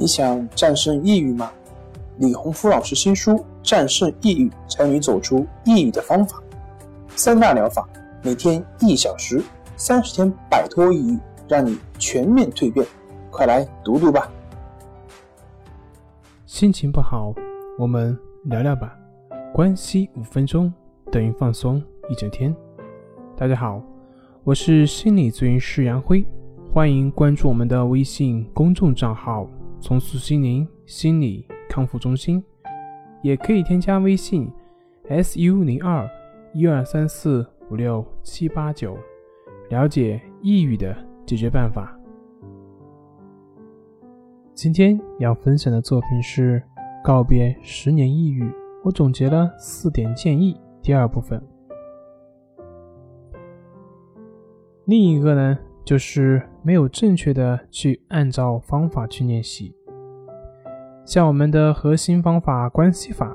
你想战胜抑郁吗？李洪福老师新书《战胜抑郁，教你走出抑郁的方法》，三大疗法，每天一小时，三十天摆脱抑郁，让你全面蜕变。快来读读吧！心情不好，我们聊聊吧。关系五分钟等于放松一整天。大家好，我是心理咨询师杨辉，欢迎关注我们的微信公众账号“重塑心灵心理康复中心”，也可以添加微信 “su 零二一二三四五六七八九”，了解抑郁的解决办法。今天要分享的作品是告别十年抑郁，我总结了四点建议。第二部分，另一个呢，就是没有正确的去按照方法去练习。像我们的核心方法关系法，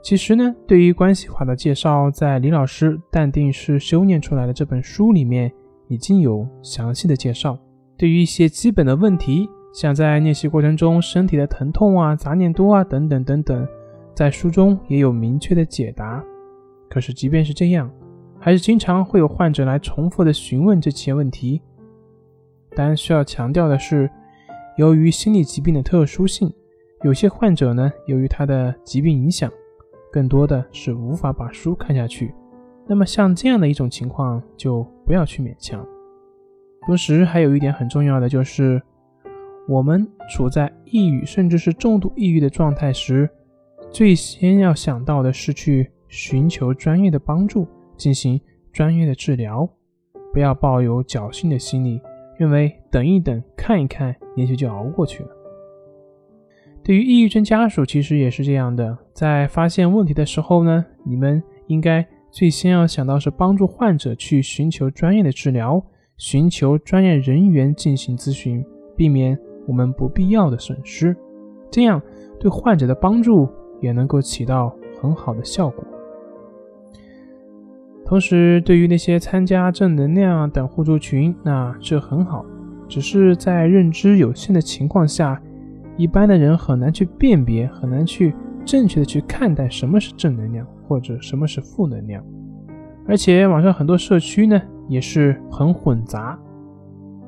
其实呢，对于关系法的介绍，在李老师《淡定是修炼出来的》这本书里面已经有详细的介绍。对于一些基本的问题。像在练习过程中身体的疼痛啊、杂念多啊等等等等，在书中也有明确的解答。可是即便是这样，还是经常会有患者来重复的询问这些问题。但需要强调的是，由于心理疾病的特殊性，有些患者呢，由于他的疾病影响，更多的是无法把书看下去。那么像这样的一种情况，就不要去勉强。同时还有一点很重要的就是。我们处在抑郁甚至是重度抑郁的状态时，最先要想到的是去寻求专业的帮助，进行专业的治疗，不要抱有侥幸的心理，认为等一等、看一看，也许就熬过去了。对于抑郁症家属，其实也是这样的，在发现问题的时候呢，你们应该最先要想到是帮助患者去寻求专业的治疗，寻求专业人员进行咨询，避免。我们不必要的损失，这样对患者的帮助也能够起到很好的效果。同时，对于那些参加正能量等互助群，那这很好，只是在认知有限的情况下，一般的人很难去辨别，很难去正确的去看待什么是正能量或者什么是负能量。而且网上很多社区呢也是很混杂。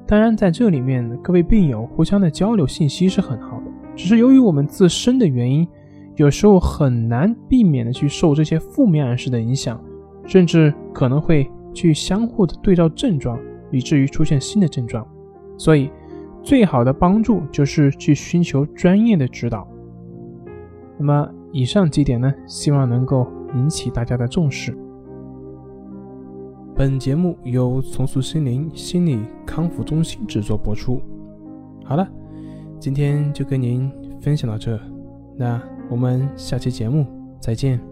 当然，在这里面，各位病友互相的交流信息是很好的，只是由于我们自身的原因，有时候很难避免的去受这些负面暗示的影响，甚至可能会去相互的对照症状，以至于出现新的症状。所以，最好的帮助就是去寻求专业的指导。那么，以上几点呢，希望能够引起大家的重视。本节目由重塑心灵心理康复中心制作播出。好了，今天就跟您分享到这，那我们下期节目再见。